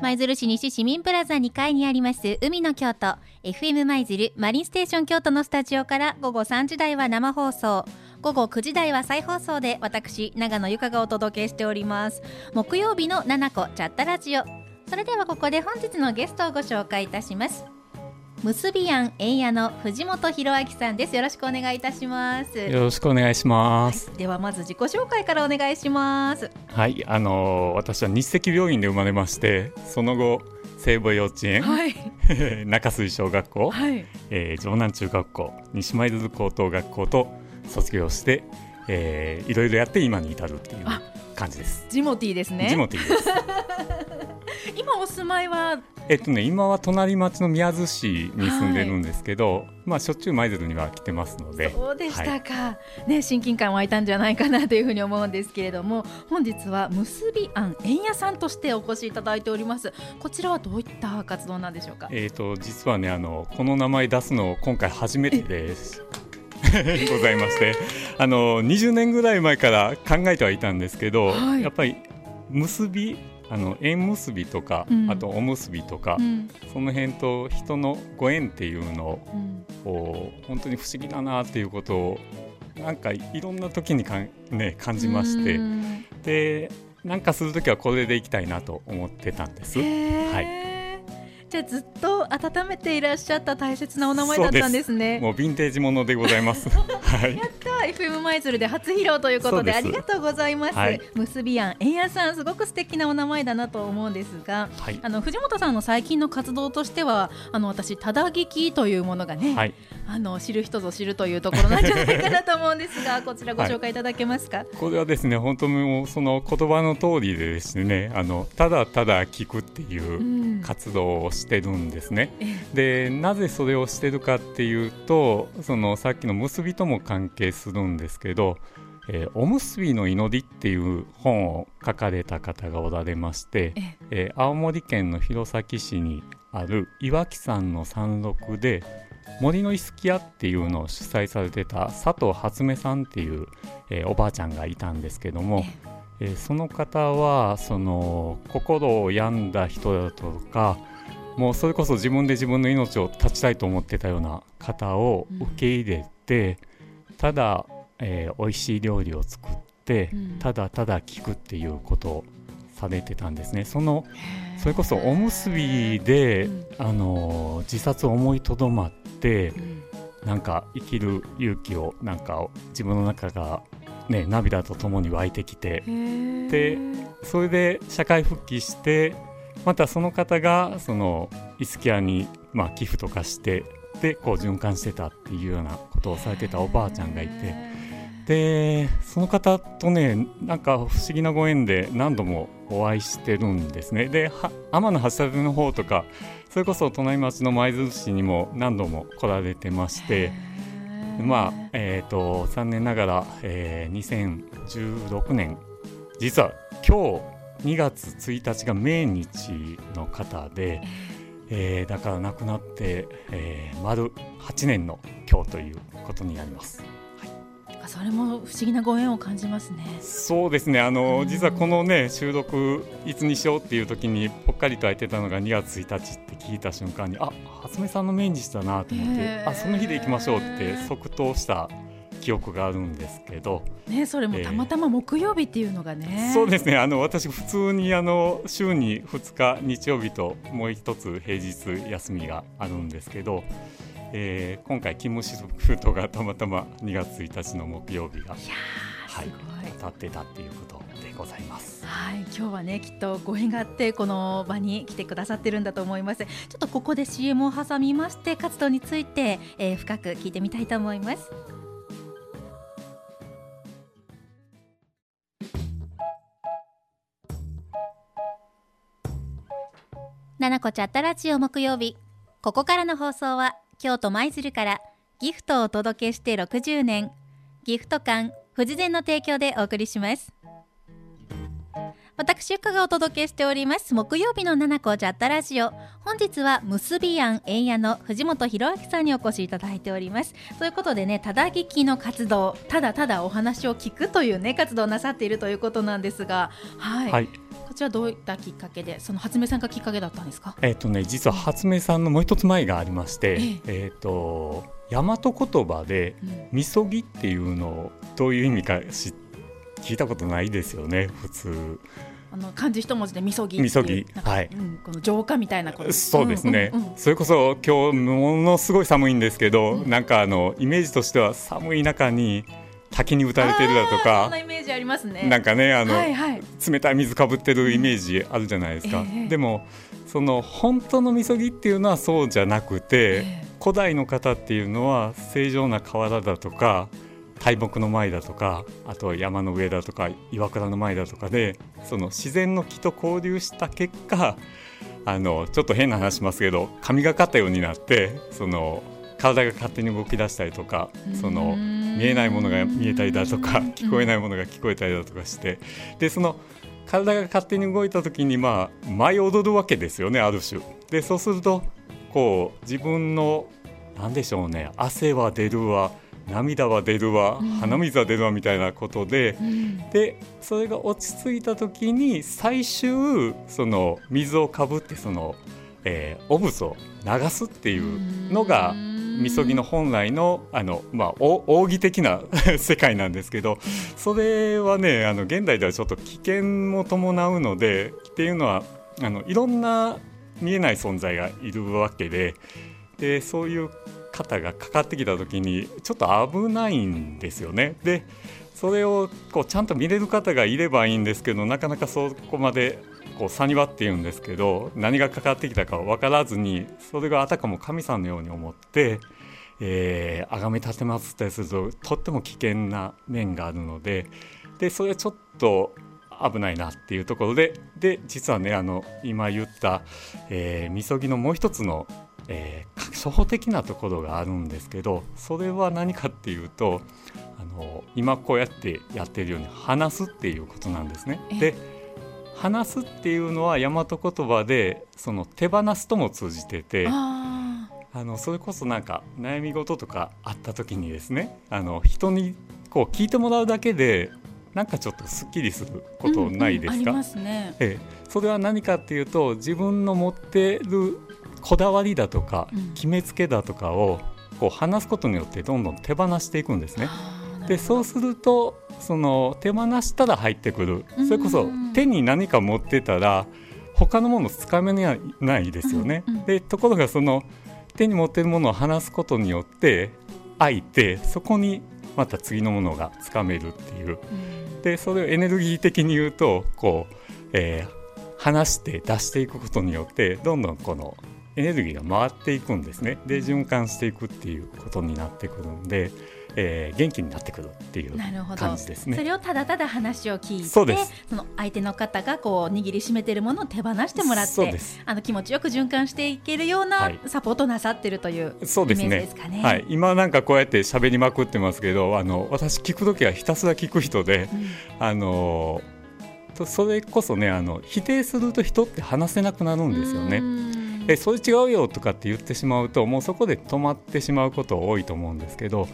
舞鶴市西市民プラザ2階にあります海の京都 FM 舞鶴マリンステーション京都のスタジオから午後3時台は生放送。午後9時台は再放送で私長野由香がお届けしております。木曜日の7個チャットラジオ。それではここで本日のゲストをご紹介いたします。結び庵円屋の藤本博明さんです。よろしくお願いいたします。よろしくお願いします、はい、ではまず自己紹介からお願いします。はい。あのー、私は日赤病院で生まれましてその後西武幼稚園、はい、中水小学校、はい、えー、城南中学校西舞鶴高等学校と卒業して、えー、いろいろやって今に至るっていう感じです。ジモティーですね。ジモティーです 今お住まいは？えっとね今は隣町の宮津市に住んでるんですけど、はい、まあしょっちゅう舞鶴には来てますので。そうでしたか、はい、ね親近感湧いたんじゃないかなというふうに思うんですけれども本日は結び庵円屋さんとしてお越しいただいております。こちらはどういった活動なんでしょうか？えっ、と実はねあのこの名前出すの今回初めてです。ございまして。あの20年ぐらい前から考えてはいたんですけど、はい、やっぱり結びあの縁結びとか、うん、あとおむすびとか、うん、その辺と人のご縁っていうのを、うん、本当に不思議だなっていうことをなんかいろんな時にかん、ね、感じまして。でなんかする時はこれでいきたいなと思ってたんです。はいじゃあずっと温めていらっしゃった大切なお名前だったんですね。もうヴィンテージものでございます。はい、やった FM 舞鶴で初披露ということでありがとうございます、はい、結びやん円屋さんすごく素敵なお名前だなと思うんですが、はい、あの藤本さんの最近の活動としてはあの私ただ聞きというものがね、はい、あの知る人ぞ知るというところなんじゃないかなと思うんですがこちらご紹介いただけますか、これはですね本当にその言葉の通りでですねあのただただ聞くっていう活動をしてるんですね。でなぜそれをしてるかっていうとそのさっきの結びとも関係するんですけど「えー、おむすびの祈り」っていう本を書かれた方がおられまして、えー、青森県の弘前市にある岩木山の山麓で森のイスキ屋っていうのを主催されてた佐藤初音さんっていう、えー、おばあちゃんがいたんですけども、えー、その方はその心を病んだ人だとかもうそれこそ自分で自分の命を絶ちたいと思ってたような方を受け入れて、うん、ただ、えー、美味しい料理を作って、うん、ただただ聞くっていうことをされてたんですね。そのそれこそおむすびで、うん、あの自殺を思いとどまって、なんか生きる勇気をなんか自分の中がね涙とともに湧いてきてでそれで社会復帰してまたその方がそのイスキアに、まあ、寄付とかしてでこう循環してたっていうようなことをされてたおばあちゃんがいて。でその方とねなんか不思議なご縁で何度もお会いしてるんですね。で天橋立の方とかそれこそ隣町の舞鶴市にも何度も来られてまして。まあえっ、ー、と残念ながら、えー、2016年実は今日2月1日が命日の方で、えー、だから亡くなって、えー、丸8年の今日ということになります。それも不思議なご縁を感じますね。そうですね。あの、実はこのね収録いつにしようっていう時にぽっかりと空いてたのが2月1日って聞いた瞬間に、あ、初音さんの命日だなと思って、あ、その日で行きましょうって即答した記憶があるんですけど、ね、それもたまたま木曜日っていうのがね、えー、そうですねあの私普通にあの週に2日日曜日ともう一つ平日休みがあるんですけど、えー、今回勤務シフトがたまたま2月1日の木曜日がはい、当たってたっていうことでございます。はい、今日はねきっとご縁があってこの場に来てくださってるんだと思います。ちょっとここで CM を挟みまして活動について、えー、深く聞いてみたいと思います。ななこチャットラジオ木曜日ここからの放送は京都舞鶴からギフトをお届けして60年。ギフト館富士膳の提供でお送りします。私ゆかがお届けしております木曜日の七子ジャッタラジオ。本日は結び庵円屋の藤本博明さんにお越しいただいております。ということでねただ聞きの活動ただただお話を聞くというね活動をなさっているということなんですがはい、はい、こちらどういったきっかけでその発明さんがきっかけだったんですか？えっ、とね実は発明さんのもう一つ前がありましてえっ、えー、と大和言葉で「みそぎ」っていうのをどういう意味か知聞いたことないですよね普通。あの漢字一文字でみそぎみそぎ。はい、うん、この浄化みたいなこと。そうですね、うんうんうん、それこそ今日ものすごい寒いんですけど、うん、なんかあのイメージとしては寒い中に滝に打たれてるだとかそんなイメージありますね。なんかねあの、はいはい、冷たい水かぶってるイメージあるじゃないですか、うん。えー、でもその本当のみそぎっていうのはそうじゃなくて、えー、古代の方っていうのは正常な河原だとか大木の前だとかあと山の上だとか岩倉の前だとかでその自然の木と交流した結果あのちょっと変な話しますけど神がかったようになってその体が勝手に動き出したりとかその見えないものが見えたりだとか聞こえないものが聞こえたりだとかしてでその体が勝手に動いた時にまあ舞い踊るわけですよねある種。でそうするとこう自分の何でしょうね汗は出るわ涙は出るわ、鼻水は出るわみたいなことで、うん、でそれが落ち着いた時に最終その水をかぶってその、えー、汚物を流すっていうのが、みそぎの本来のあの、まあ、奥義的な 世界なんですけどそれはねあの現代ではちょっと危険も伴うのでっていうのはあのいろんな見えない存在がいるわけででそういう方がかかってきた時にちょっと危ないんですよね。でそれをこうちゃんと見れる方がいればいいんですけどなかなかそこまでこうサニワっていうんですけど何がかかってきたか分からずにそれがあたかも神さんのように思って、えー、崇め立てまつったりするととっても危険な面があるのででそれはちょっと危ないなっていうところでで実はねあの今言った、えー、みそぎのもう一つのえー、初歩的なところがあるんですけどそれは何かっていうとあの今こうやってやってるように話すっていうことなんですね。で話すっていうのは大和言葉でその手放すとも通じててあのそれこそなんか悩み事とかあった時にですねあの人にこう聞いてもらうだけでなんかちょっとすっきりすることないですか、うんうん、ね、ええ、それは何かっていうと自分の持ってるこだわりだとか決めつけだとかをこう話すことによってどんどん手放していくんですね。でそうするとその手放したら入ってくるそれこそ手に何か持ってたら他のものつかめないですよね。でところがその手に持ってるものを離すことによって開いてそこにまた次のものがつかめるっていう。でそれをエネルギー的に言うとこう、えー、離して出していくことによってどんどんこのエネルギーが回っていくんですね。で循環していくっていうことになってくるんで、えー、元気になってくるっていう感じですね。それをただただ話を聞いてその相手の方がこう握りしめてるものを手放してもらってあの気持ちよく循環していけるようなサポートなさってるという、そうですね。ですかね、はい、今なんかこうやって喋りまくってますけどあの私聞く時はひたすら聞く人で、うん、あのそれこそねあの否定すると人って話せなくなるんですよね。えそれ違うよとかって言ってしまうともうそこで止まってしまうこと多いと思うんですけど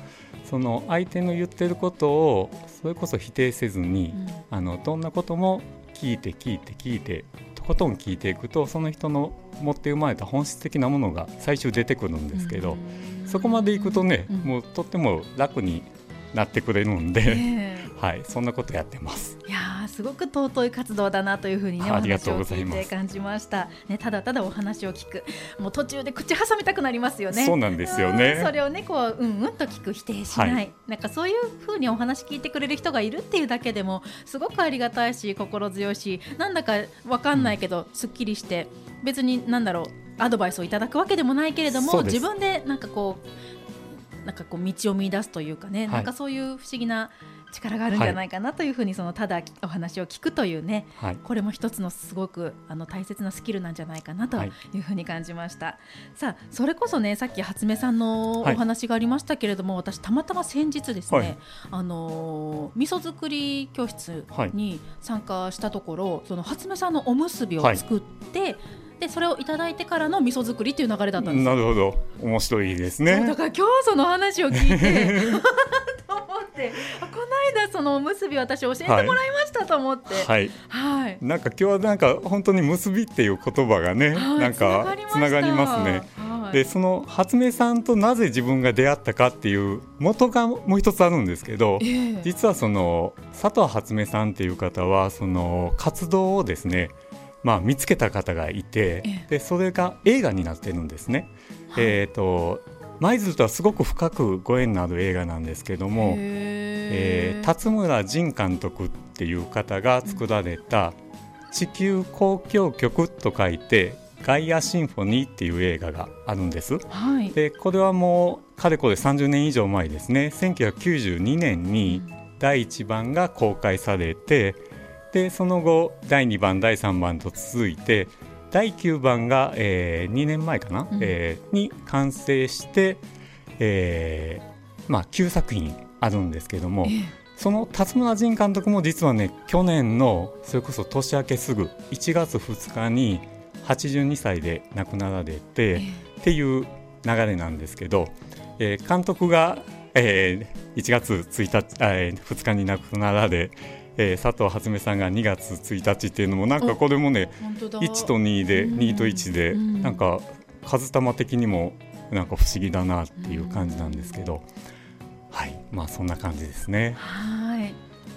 その相手の言ってることをそれこそ否定せずに、うん、あのどんなことも聞いて聞いて聞いてとことん聞いていくとその人の持って生まれた本質的なものが最終出てくるんですけど、うん、そこまでいくとね、うん、もうとっても楽になってくれるんで、えー、はい、そんなことやってます。いやすごく尊い活動だなというふうにねお話を聞いて感じました。ねただただお話を聞く、もう途中で口挟みたくなりますよね。そうなんですよね。それをねこううんうんと聞く否定しない、はい、なんかそういうふうにお話聞いてくれる人がいるっていうだけでもすごくありがたいし心強いし、なんだかわかんないけど、うん、すっきりして別になんだろうアドバイスをいただくわけでもないけれども自分でなんかこうなんかこう道を見出すというかね、はい、なんかそういう不思議な力があるんじゃないかなというふうに、そのただお話を聞くというね、はい、これも一つのすごくあの大切なスキルなんじゃないかなというふうに感じました、はい、さあそれこそねさっき初音さんのお話がありましたけれども、私たまたま先日ですね、あの味噌作り教室に参加したところ、その初音さんのおむすびを作って、でそれをいただいてからの味噌作りっていう流れだったんです。なるほど。面白いですね。だから今日その話を聞いて と思ってこの間そのおむすび私教えてもらいましたと思って、はい、はい、なんか今日はなんか本当に結びっていう言葉がね、はい、なんかつながりますね。はい、でその初音さんとなぜ自分が出会ったかっていう元がもう一つあるんですけど、えー、実はその佐藤初音さんっていう方はその活動をですねまあ、見つけた方がいて、でそれが映画になってるんですね。えーと、舞鶴とはすごく深くご縁のある映画なんですけども、えー、辰村仁監督っていう方が作られた「地球交響曲」と書いて「ガイアシンフォニー」っていう映画があるんです。はい、でこれはもうかれこれ30年以上前ですね。1992年に第1番が公開されて、でその後第2番第3番と続いて第9番が、えー、2年前かな、うん、えー、に完成して、えーまあ、9作品あるんですけども、えー、その辰村仁監督も実はね去年のそれこそ年明けすぐ1月2日に82歳で亡くなられて、えー、っていう流れなんですけど、えー、監督が、えー、1月1日、えー、2日に亡くなられえー、佐藤初音さんが2月1日っていうのもなんかこれもね1と2で2と1でなんか数玉的にもなんか不思議だなっていう感じなんですけど。はい。まあそんな感じですね。はい。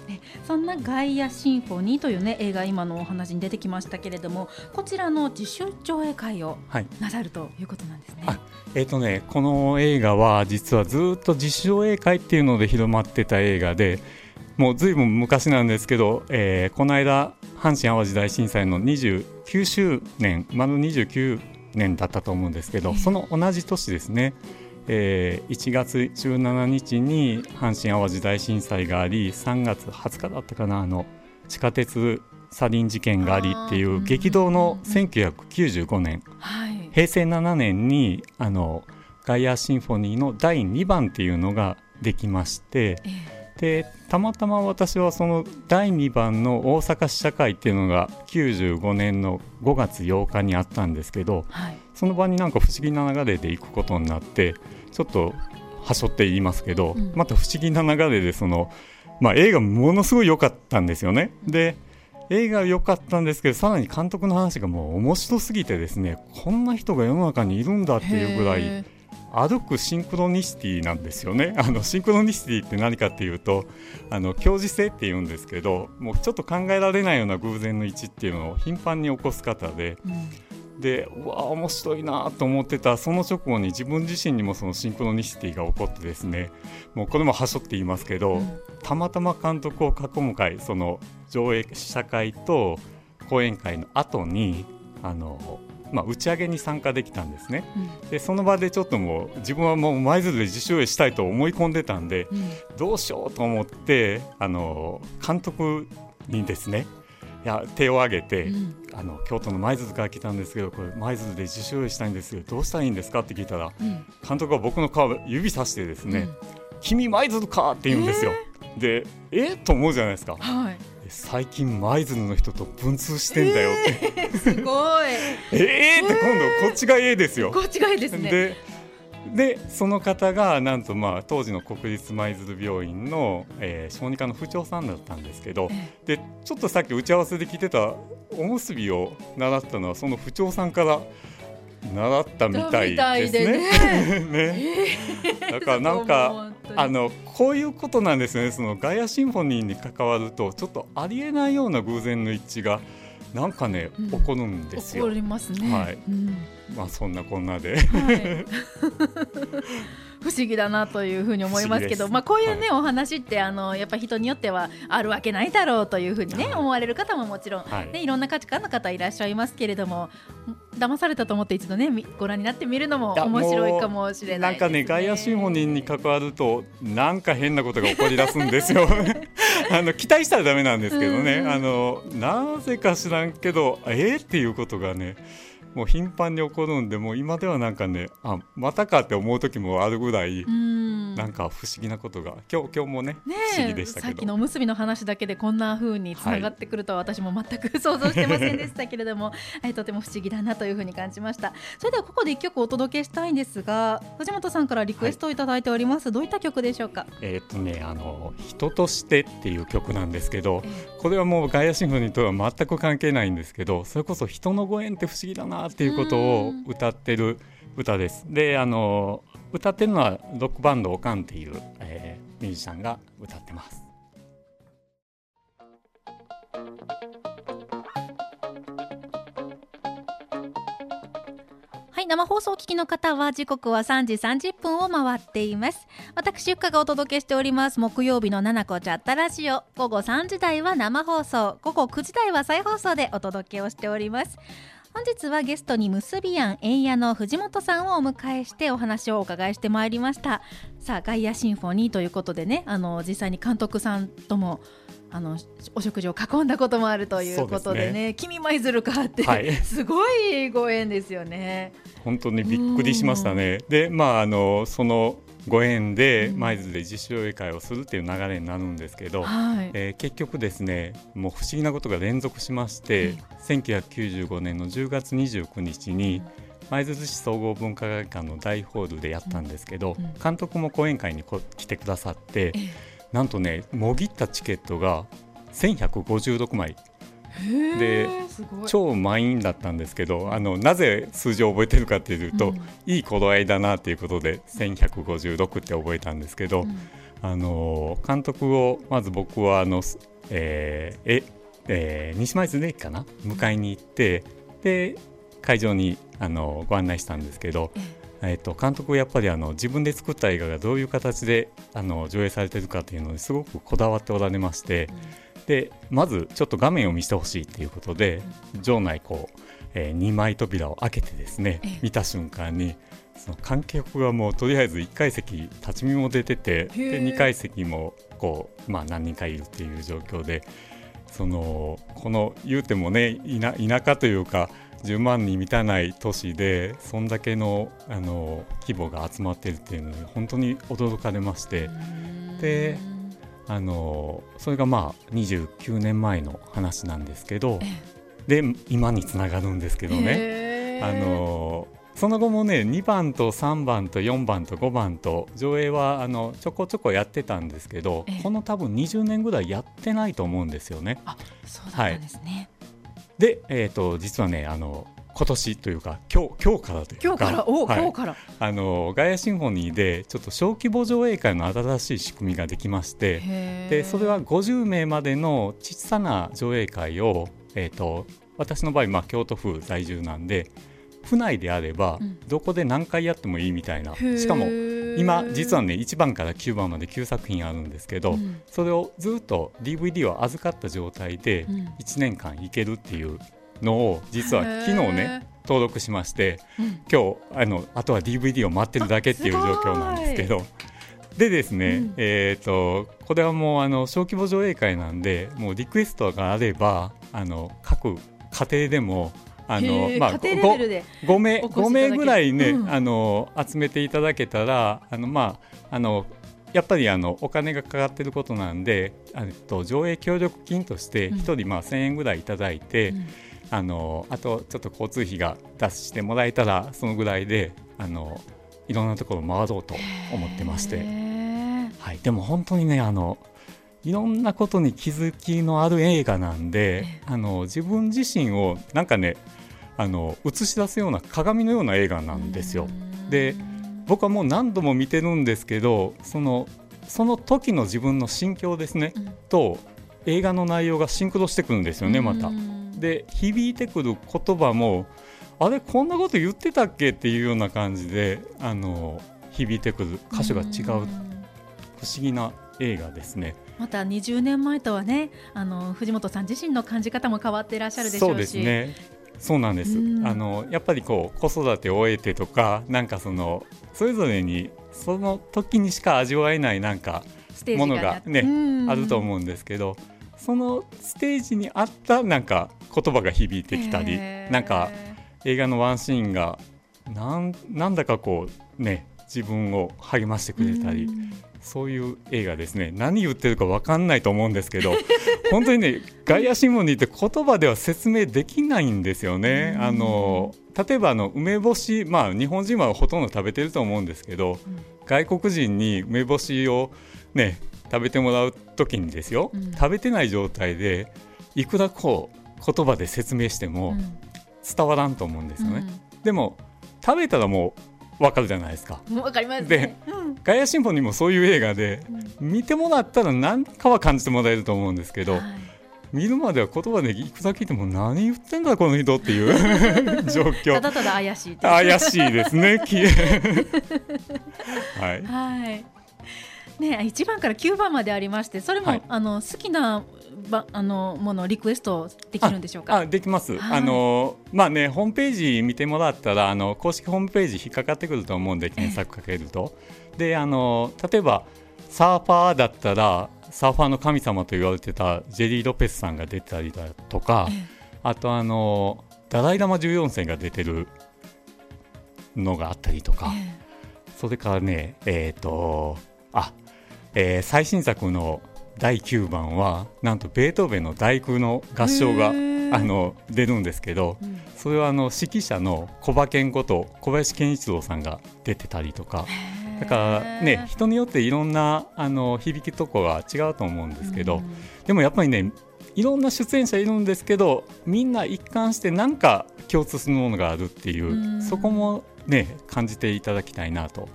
ね、そんな「ガイアシンフォニー」という、ね、映画今のお話に出てきましたけれどもこちらの自主上映会をなさるということなんですね。はい、えーとねこの映画は実はずっと自主上映会っていうので広まってた映画でもうずいぶん昔なんですけど、えー、この間阪神・淡路大震災の29周年丸29年だったと思うんですけど、その同じ年ですね、えー、1月17日に阪神・淡路大震災があり3月20日だったかなあの地下鉄サリン事件がありっていう激動の1995年、平成7年にあのガイアシンフォニーの第2番っていうのができまして、えーでたまたま私はその第2番の大阪試写会っていうのが95年の5月8日にあったんですけど、はい、その場になんか不思議な流れで行くことになってちょっとはしょって言いますけど、うん、また不思議な流れでその、まあ、映画ものすごい良かったんですよね。で映画良かったんですけどさらに監督の話がもう面白すぎてですねこんな人が世の中にいるんだっていうぐらい歩くシンクロニシティなんですよね。あのシンクロニシティって何かっていうとあの共時性って言うんですけどもうちょっと考えられないような偶然の位置っていうのを頻繁に起こす方で。うんでうわ面白いなと思ってたその直後に自分自身にもそのシンクロニシティが起こってですねもうこれもはしょって言いますけど、うん、たまたま監督を囲む会その上映試写会と講演会の後にあのまあ、打ち上げに参加できたんですね、うん、でその場でちょっともう自分はもう舞鶴で自主映したいと思い込んでたんで、うん、どうしようと思ってあの監督にですねいや手を挙げて、うん、あの京都の舞鶴から来たんですけどこれ舞鶴で自主映したいんですけどどうしたらいいんですかって聞いたら、監督は僕の顔指さしてですね「君舞鶴か!」って言うんですよ。えー、でえと思うじゃないですか。はい最近舞鶴の人と文通してんだよって、えー、すごい。えーって今度こっちが A ですよ。こっちが A ですね。ででその方がなんとまあ当時の国立舞鶴病院の、えー、小児科の府長さんだったんですけど、えー、でちょっとさっき打ち合わせで聞いてたおむすびを習ったのはその府長さんから習ったみたいですね。ね ねだからなんかあのこういうことなんですねそのガイアシンフォニーに関わるとちょっとありえないような偶然の一致がなんかね、うん、起こるんですよ。起こりますね。はい。うん、まあそんなこんなで。はい 不思議だなというふうに思いますけどまあ、こういうね、はい、お話ってあのやっぱ人によってはあるわけないだろうというふうにね、はい、思われる方ももちろん、はい、ね、いろんな価値観の方いらっしゃいますけれども騙されたと思って一度ねご覧になってみるのも面白いかもしれない、ね、なんかねガイアシンフォニーに関わるとなんか変なことが起こり出すんですよ。あの期待したらダメなんですけどね、あのなぜか知らんけどえー、っていうことがねもう頻繁に起こるんでもう今ではなんかねあまたかって思う時もあるぐらいなんか不思議なことが今日今日もねね不思議でしたさっきのおむすびの話だけでこんな風につながってくるとは私も全く想像してませんでしたけれども、は い、とても不思議だなというふうに感じました。それではここで一曲お届けしたいんですが藤本さんからリクエストをいただいております、はい、どういった曲でしょうか？えー、っとねあの人としてっていう曲なんですけど、えー、これはもうガイアシンフォニーとは全く関係ないんですけどそれこそ人のご縁って不思議だなっていうことを歌ってる歌です。であの歌ってるのはロックバンドオカンっていう、えー、ミュージシャンが歌ってます。はい、生放送を聞きの方は時刻は3時30分を回っています。私、ゆっかがお届けしております。木曜日の七子チャットラジオ。午後3時台は生放送、午後9時台は再放送でお届けをしております。本日はゲストに結びやん円屋の藤本さんをお迎えしてお話をお伺いしてまいりましたさあガイアシンフォニーということでねあの実際に監督さんともあのお食事を囲んだこともあるということでね「君舞鶴か」って、はい、すごいご縁ですよね。本当にびっくりしましたね。でまああのそのご縁で舞鶴で自主上映会をするっていう流れになるんですけど、はい、えー、結局ですねもう不思議なことが連続しまして、うん、1995年の10月29日に舞鶴市総合文化会館の大ホールでやったんですけど、うん、監督も講演会に来てくださって、なんとねもぎったチケットが1156枚で超満員だったんですけどあのなぜ数字を覚えてるかというと、うん、いい頃合いだなということで1156って覚えたんですけど、うん、あの監督をまず僕はあの、えー、ええー、西舞鶴駅かな？迎えに行ってで会場にあのご案内したんですけど、えー、と監督やっぱりあの自分で作った映画がどういう形であの上映されてるかというのにすごくこだわっておられまして。うんでまずちょっと画面を見せてほしいということで、場内こう、えー、2枚扉を開けてですね見た瞬間にその観客がもうとりあえず1階席立ち見も出ててで2階席もこう、まあ、何人かいるっていう状況でそのこの言うてもね田舎というか10万人満たない都市でそんだけのあの規模が集まっているっていうのに本当に驚かれましてであのそれがまあ29年前の話なんですけどで今につながるんですけどね。あのその後もね2番と3番と4番と5番と上映はあのちょこちょこやってたんですけどこの多分20年ぐらいやってないと思うんですよね。あそうだったんですね、はい、で、えーと実はねあの今年というか今日今日からというか。今日から？お、はい、今日から？あのガイアシンフォニーでちょっと小規模上映会の新しい仕組みができましてでそれは50名までの小さな上映会を、えーと、私の場合、まあ、京都府在住なんで府内であれば、どこで何回やってもいいみたいな。しかも今実はね1番から9番まで9作品あるんですけど、うん、それをずっと DVD を預かった状態で1年間いけるっていうのを実は昨日ね登録しまして、うん、今日あのあとは DVD を待ってるだけっていう状況なんですけど。でですね、うん、えーと、これはもうあの小規模上映会なんでもうリクエストがあればあの各家庭でもあのまあ、5, 名5名ぐらいね、うん、あの集めていただけたらあの、まあ、あのやっぱりあのお金がかかってることなんであと上映協力金として1人まあ1000円ぐらいいただいて、うんあのあとちょっと交通費が出してもらえたらそのぐらいであのいろんなところ回ろうと思ってまして、はい、でも本当にねあのいろんなことに気づきのある映画なんであの自分自身をなんかねあの映し出すような鏡のような映画なんですよ。で僕はもう何度も見てるんですけどそのその時の自分の心境ですね、うん、と映画の内容がシンクロしてくるんですよねまた。で響いてくる言葉もあれこんなこと言ってたっけっていうような感じであの響いてくる箇所が違う。不思議な映画ですね。また20年前とはねあの藤本さん自身の感じ方も変わっていらっしゃるでしょうし。そうですね。そうなんです、あのやっぱりこう子育てを終えてとかなんかそのそれぞれにその時にしか味わえないなんかものがねあると思うんですけどそのステージにあったなんか言葉が響いてきたりなんか映画のワンシーンがなんなんだかこうね自分を励ましてくれたりそういう映画ですね。何言ってるか分かんないと思うんですけど 本当にねガイア新聞にって言葉では説明できないんですよね。あの例えばあの梅干し、まあ、日本人はほとんど食べてると思うんですけど、うん、外国人に梅干しを、ね、食べてもらう時にですよ、うん、食べてない状態でいくらこう言葉で説明しても伝わらんと思うんですよね。でも食べたらもうわかるじゃないですか。わかります、ね、で、うん、ガイア新報にもそういう映画で、うん、見てもらったら何かは感じてもらえると思うんですけど、はい、見るまでは言葉でいくら聞いても何言ってんだこの人っていう 状況。ただただ怪しい怪しいですね。はい。はい。ね、1番から9番までありましてそれも、はい、あの好きなばあのものリクエストできるんでしょうか？あできます、はい、あのまあねホームページ見てもらったらあの公式ホームページ引っかかってくると思うんで検索かけると、であの例えばサーファーだったらサーファーの神様と言われてたジェリー・ロペスさんが出たりだとか、あとあのダライ・ラマ14世が出てるのがあったりとか、それからねえっ、ー、とあ、えー、最新作の第9番はなんとベートーベンの第9の合唱があの出るんですけど、うん、それはあの指揮者の小馬健こと小林健一郎さんが出てたりとかだからね人によっていろんなあの響きとこが違うと思うんですけど、うん、でもやっぱりねいろんな出演者いるんですけどみんな一貫して何か共通するものがあるっていう、うん、そこもね感じていただきたいなと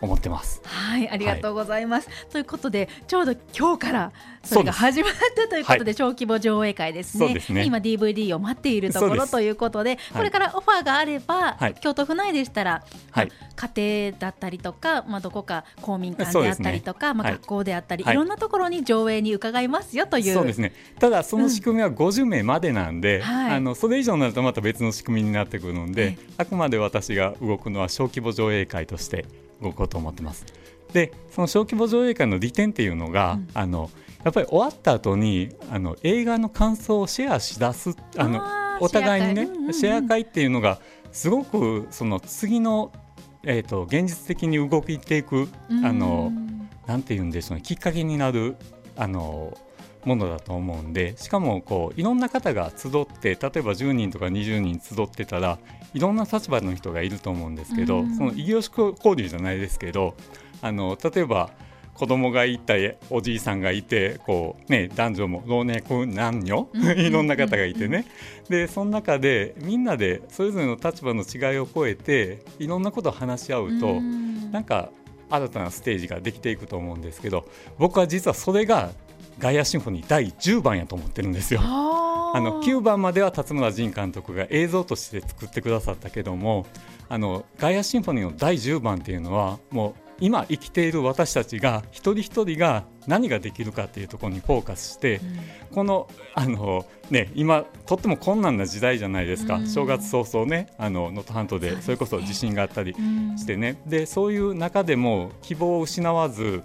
思ってます。はい、ありがとうございます。はい、ということで、ちょうど今日からそれが始まったということで、小規模上映会ですね。すね今 DVD を待っているところということで、これからオファーがあれば、はい、京都府内でしたら、はい、家庭だったりとか、まあどこか公民館であったりとか、ね、まあ学校であったり、い、ろんなところに上映に伺いますよという。そうですね。ただその仕組みは50名までなんで、うん、あのそれ以上になるとまた別の仕組みになってくるので、あくまで私が動くのは小規模上映会として。動こうと思ってます。でその小規模上映会の利点っていうのが、うん、あのやっぱり終わった後にあの映画の感想をシェアしだすあのお互いにねシェ,、うんうん、シェア会っていうのがすごくその次の、えーと、現実的に動いていく、あのなんて言うんでしょうねきっかけになるあのものだと思うんでしかもこういろんな方が集って例えば10人とか20人集ってたらいろんな立場の人がいると思うんですけど、うん、その異業種交流じゃないですけどあの例えば子供がいたおじいさんがいてこう、ね、男女も老若男女 いろんな方がいてね。でその中でみんなでそれぞれの立場の違いを超えていろんなことを話し合うと、うん、なんか新たなステージができていくと思うんですけど僕は実はそれがガイアシンフォニー第10番やと思ってるんですよ。あの9番までは辰村仁監督が映像として作ってくださったけどもあのガイアシンフォニーの第10番っていうのはもう今生きている私たちが一人一人が何ができるかっていうところにフォーカスして、うん、このあの、ね、今とっても困難な時代じゃないですか、うん、正月早々ねあの能登半島でそれこそ地震があったりしてね、でそういう中でも希望を失わず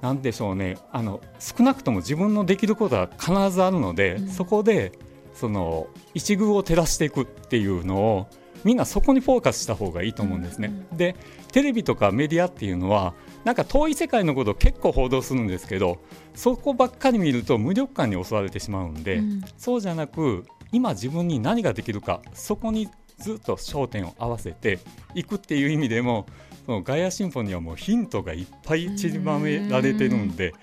なんでしょうね。あの少なくとも自分のできることは必ずあるので、うん、そこでその一遇を照らしていくっていうのをみんなそこにフォーカスした方がいいと思うんですね。うん、でテレビとかメディアっていうのはなんか遠い世界のことを結構報道するんですけどそこばっかり見ると無力感に襲われてしまうんで、うん、そうじゃなく今自分に何ができるかそこにずっと焦点を合わせていくっていう意味でもそのガイアシンフォニーはもうヒントがいっぱい散りばめられてるんで、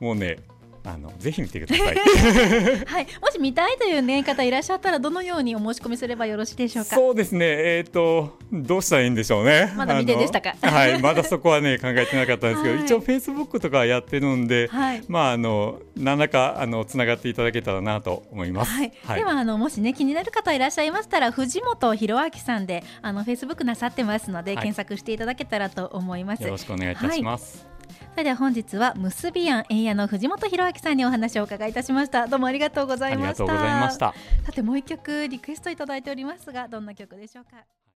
もうねあのぜひ見てください。はい、もし見たいというね方いらっしゃったらどのようにお申し込みすればよろしいでしょうか？そうですね。えっ、ー、とどうしたらいいんでしょうね？まだ未定でしたか？はい、まだそこはね考えてなかったんですけど、はい、一応フェイスブックとかやってるんで、はい、まああの何らかあのつながっていただけたらなと思います。はい。はい、ではあのもしね気になる方いらっしゃいましたら藤本博明さんであのフェイスブックなさってますので、検索していただけたらと思います。よろしくお願いいたします。それでは本日は結び庵円屋の藤本博明さんにお話を伺いいたしました。どうもありがとうございました。さてもう一曲リクエストいただいておりますがどんな曲でしょうか？